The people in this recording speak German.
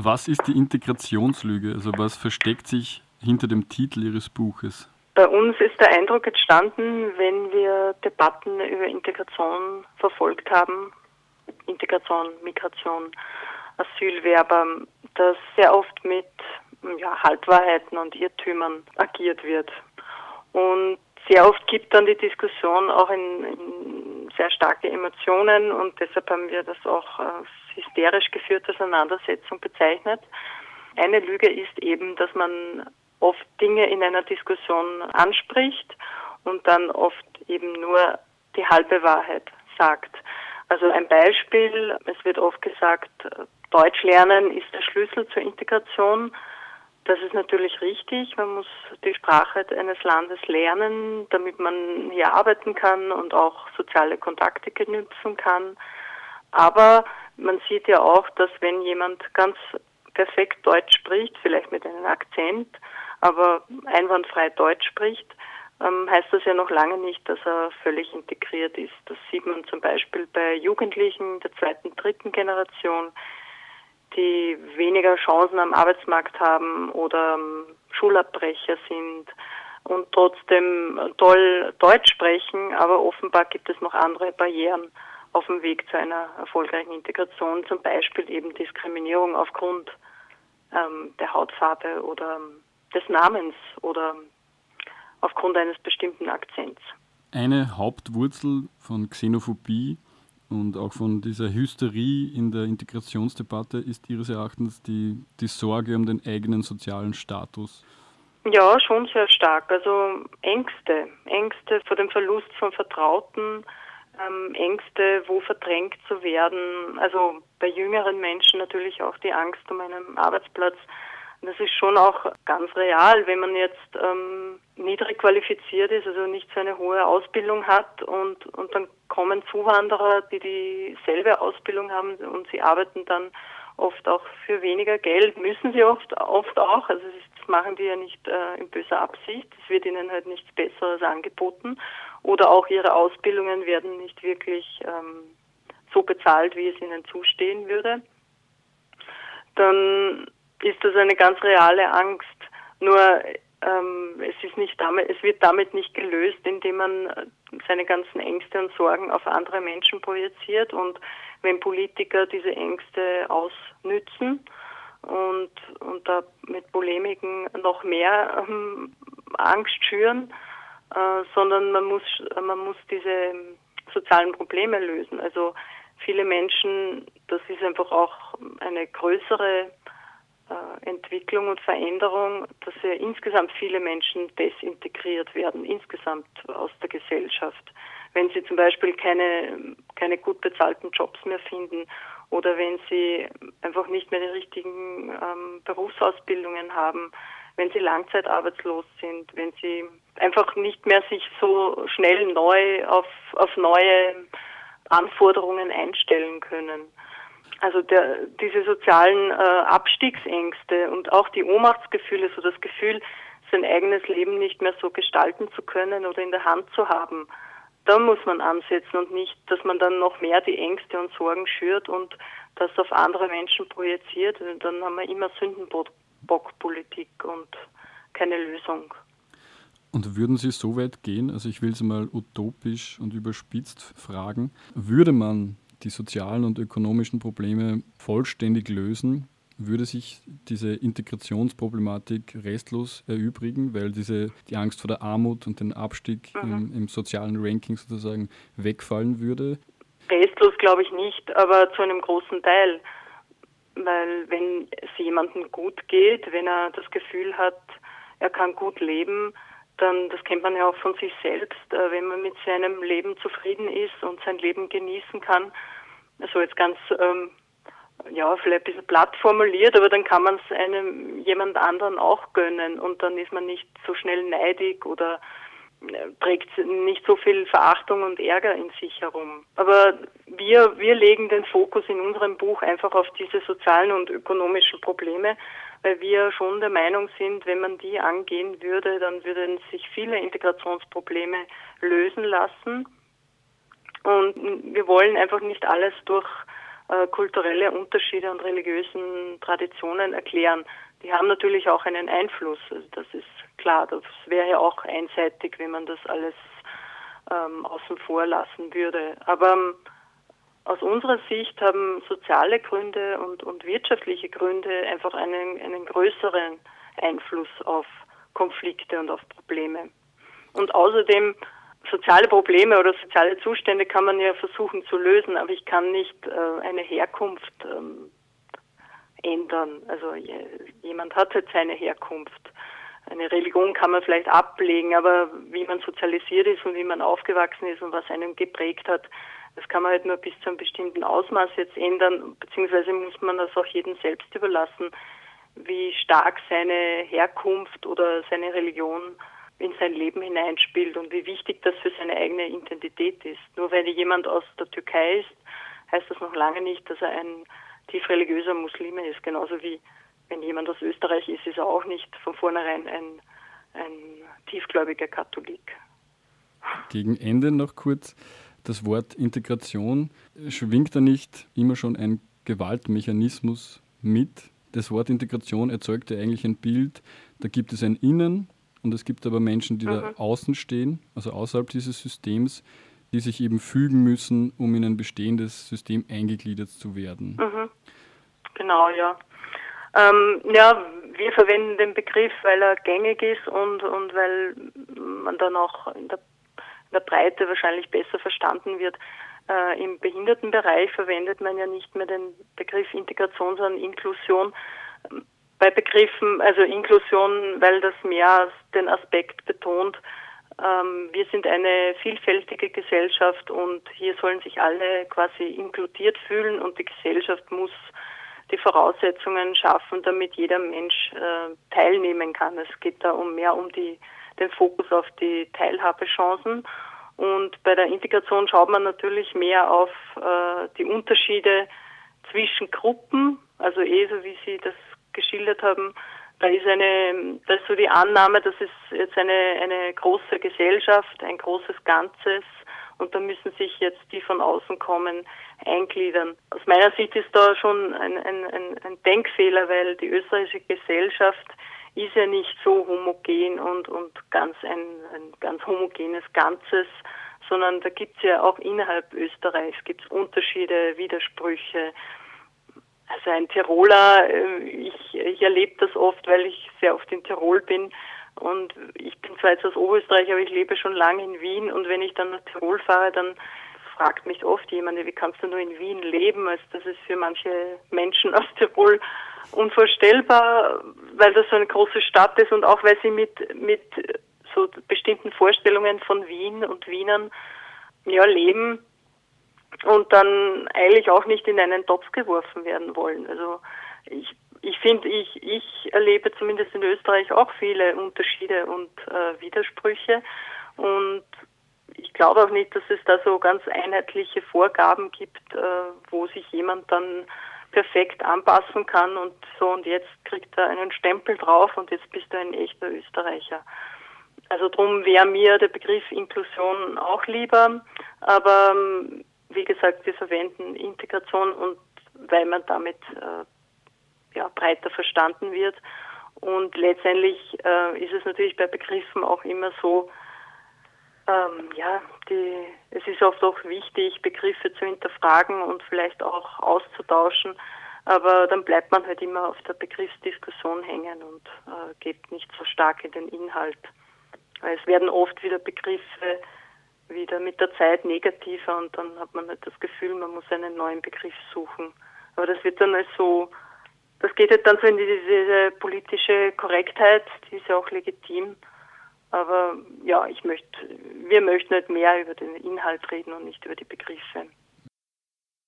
Was ist die Integrationslüge? Also was versteckt sich hinter dem Titel Ihres Buches? Bei uns ist der Eindruck entstanden, wenn wir Debatten über Integration verfolgt haben, Integration, Migration, Asylwerber, dass sehr oft mit ja, Halbwahrheiten und Irrtümern agiert wird. Und sehr oft gibt dann die Diskussion auch in, in sehr starke Emotionen und deshalb haben wir das auch als hysterisch geführte Auseinandersetzung bezeichnet. Eine Lüge ist eben, dass man oft Dinge in einer Diskussion anspricht und dann oft eben nur die halbe Wahrheit sagt. Also ein Beispiel, es wird oft gesagt, Deutsch lernen ist der Schlüssel zur Integration. Das ist natürlich richtig. Man muss die Sprache eines Landes lernen, damit man hier arbeiten kann und auch soziale Kontakte knüpfen kann. Aber man sieht ja auch, dass wenn jemand ganz perfekt Deutsch spricht, vielleicht mit einem Akzent, aber einwandfrei Deutsch spricht, ähm, heißt das ja noch lange nicht, dass er völlig integriert ist. Das sieht man zum Beispiel bei Jugendlichen der zweiten, dritten Generation, die weniger Chancen am Arbeitsmarkt haben oder Schulabbrecher sind und trotzdem toll Deutsch sprechen, aber offenbar gibt es noch andere Barrieren auf dem Weg zu einer erfolgreichen Integration, zum Beispiel eben Diskriminierung aufgrund ähm, der Hautfarbe oder ähm, des Namens oder aufgrund eines bestimmten Akzents. Eine Hauptwurzel von Xenophobie und auch von dieser Hysterie in der Integrationsdebatte ist Ihres Erachtens die, die Sorge um den eigenen sozialen Status. Ja, schon sehr stark. Also Ängste, Ängste vor dem Verlust von Vertrauten, ähm, Ängste, wo verdrängt zu werden. Also bei jüngeren Menschen natürlich auch die Angst um einen Arbeitsplatz das ist schon auch ganz real, wenn man jetzt ähm, niedrig qualifiziert ist, also nicht so eine hohe Ausbildung hat und, und dann kommen Zuwanderer, die dieselbe Ausbildung haben und sie arbeiten dann oft auch für weniger Geld, müssen sie oft, oft auch, also das machen die ja nicht äh, in böser Absicht, es wird ihnen halt nichts Besseres angeboten oder auch ihre Ausbildungen werden nicht wirklich ähm, so bezahlt, wie es ihnen zustehen würde. Dann ist das eine ganz reale Angst. Nur ähm, es ist nicht damit, es wird damit nicht gelöst, indem man seine ganzen Ängste und Sorgen auf andere Menschen projiziert und wenn Politiker diese Ängste ausnützen und, und da mit Polemiken noch mehr ähm, Angst schüren, äh, sondern man muss, man muss diese sozialen Probleme lösen. Also viele Menschen, das ist einfach auch eine größere äh, Entwicklung und Veränderung, dass ja insgesamt viele Menschen desintegriert werden, insgesamt aus der Gesellschaft. Wenn sie zum Beispiel keine, keine gut bezahlten Jobs mehr finden oder wenn sie einfach nicht mehr die richtigen ähm, Berufsausbildungen haben, wenn sie langzeitarbeitslos sind, wenn sie einfach nicht mehr sich so schnell neu auf, auf neue Anforderungen einstellen können. Also der, diese sozialen äh, Abstiegsängste und auch die Ohnmachtsgefühle, so das Gefühl, sein eigenes Leben nicht mehr so gestalten zu können oder in der Hand zu haben, da muss man ansetzen und nicht, dass man dann noch mehr die Ängste und Sorgen schürt und das auf andere Menschen projiziert. Dann haben wir immer Sündenbockpolitik und keine Lösung. Und würden Sie so weit gehen, also ich will es mal utopisch und überspitzt fragen, würde man die sozialen und ökonomischen Probleme vollständig lösen, würde sich diese Integrationsproblematik restlos erübrigen, weil diese, die Angst vor der Armut und den Abstieg mhm. im, im, sozialen Ranking sozusagen wegfallen würde? Restlos glaube ich nicht, aber zu einem großen Teil. Weil wenn es jemandem gut geht, wenn er das Gefühl hat, er kann gut leben, dann, das kennt man ja auch von sich selbst, äh, wenn man mit seinem Leben zufrieden ist und sein Leben genießen kann, also jetzt ganz, ähm, ja, vielleicht ein bisschen platt formuliert, aber dann kann man es einem jemand anderen auch gönnen und dann ist man nicht so schnell neidig oder äh, trägt nicht so viel Verachtung und Ärger in sich herum. Aber wir, wir legen den Fokus in unserem Buch einfach auf diese sozialen und ökonomischen Probleme, weil wir schon der Meinung sind, wenn man die angehen würde, dann würden sich viele Integrationsprobleme lösen lassen. Und wir wollen einfach nicht alles durch äh, kulturelle Unterschiede und religiösen Traditionen erklären. Die haben natürlich auch einen Einfluss. Also das ist klar. Das wäre ja auch einseitig, wenn man das alles ähm, außen vor lassen würde. Aber ähm, aus unserer Sicht haben soziale Gründe und, und wirtschaftliche Gründe einfach einen, einen größeren Einfluss auf Konflikte und auf Probleme. Und außerdem soziale Probleme oder soziale Zustände kann man ja versuchen zu lösen, aber ich kann nicht äh, eine Herkunft ähm, ändern. Also jemand hat halt seine Herkunft. Eine Religion kann man vielleicht ablegen, aber wie man sozialisiert ist und wie man aufgewachsen ist und was einem geprägt hat, das kann man halt nur bis zu einem bestimmten Ausmaß jetzt ändern, beziehungsweise muss man das auch jedem selbst überlassen, wie stark seine Herkunft oder seine Religion in sein Leben hineinspielt und wie wichtig das für seine eigene Identität ist. Nur weil jemand aus der Türkei ist, heißt das noch lange nicht, dass er ein tief religiöser Muslime ist. Genauso wie wenn jemand aus Österreich ist, ist er auch nicht von vornherein ein, ein tiefgläubiger Katholik. Gegen Ende noch kurz. Das Wort Integration schwingt da nicht immer schon ein Gewaltmechanismus mit? Das Wort Integration erzeugt ja eigentlich ein Bild, da gibt es ein Innen und es gibt aber Menschen, die mhm. da außen stehen, also außerhalb dieses Systems, die sich eben fügen müssen, um in ein bestehendes System eingegliedert zu werden. Mhm. Genau, ja. Ähm, ja, wir verwenden den Begriff, weil er gängig ist und, und weil man dann auch in der, in der Breite wahrscheinlich besser verstanden wird. Äh, Im Behindertenbereich verwendet man ja nicht mehr den Begriff Integration, sondern Inklusion bei Begriffen, also Inklusion, weil das mehr den Aspekt betont, ähm, wir sind eine vielfältige Gesellschaft und hier sollen sich alle quasi inkludiert fühlen und die Gesellschaft muss die Voraussetzungen schaffen, damit jeder Mensch äh, teilnehmen kann. Es geht da um mehr um die, den Fokus auf die Teilhabechancen. Und bei der Integration schaut man natürlich mehr auf äh, die Unterschiede zwischen Gruppen, also eh so wie Sie das geschildert haben, da ist eine, da ist so die Annahme, das ist jetzt eine, eine große Gesellschaft, ein großes Ganzes und da müssen sich jetzt die von außen kommen eingliedern. Aus meiner Sicht ist da schon ein, ein, ein, ein Denkfehler, weil die österreichische Gesellschaft ist ja nicht so homogen und, und ganz ein, ein ganz homogenes Ganzes, sondern da gibt es ja auch innerhalb Österreichs gibt's Unterschiede, Widersprüche. Also ein Tiroler, äh, ich, ich erlebe das oft, weil ich sehr oft in Tirol bin. Und ich bin zwar jetzt aus Oberösterreich, aber ich lebe schon lange in Wien. Und wenn ich dann nach Tirol fahre, dann fragt mich oft jemand, wie kannst du nur in Wien leben? Also das ist für manche Menschen aus Tirol unvorstellbar, weil das so eine große Stadt ist und auch weil sie mit, mit so bestimmten Vorstellungen von Wien und Wienern ja, leben und dann eigentlich auch nicht in einen Topf geworfen werden wollen. Also ich ich finde, ich, ich erlebe zumindest in Österreich auch viele Unterschiede und äh, Widersprüche und ich glaube auch nicht, dass es da so ganz einheitliche Vorgaben gibt, äh, wo sich jemand dann perfekt anpassen kann und so und jetzt kriegt er einen Stempel drauf und jetzt bist du ein echter Österreicher. Also darum wäre mir der Begriff Inklusion auch lieber, aber ähm, wie gesagt, wir verwenden Integration und weil man damit äh, ja, breiter verstanden wird. Und letztendlich äh, ist es natürlich bei Begriffen auch immer so, ähm, ja, die, es ist oft auch wichtig, Begriffe zu hinterfragen und vielleicht auch auszutauschen. Aber dann bleibt man halt immer auf der Begriffsdiskussion hängen und äh, geht nicht so stark in den Inhalt. Es werden oft wieder Begriffe wieder mit der Zeit negativer und dann hat man halt das Gefühl, man muss einen neuen Begriff suchen. Aber das wird dann als so, das geht halt dann so in diese, diese politische Korrektheit, die ist ja auch legitim. Aber ja, ich möchte, wir möchten halt mehr über den Inhalt reden und nicht über die Begriffe.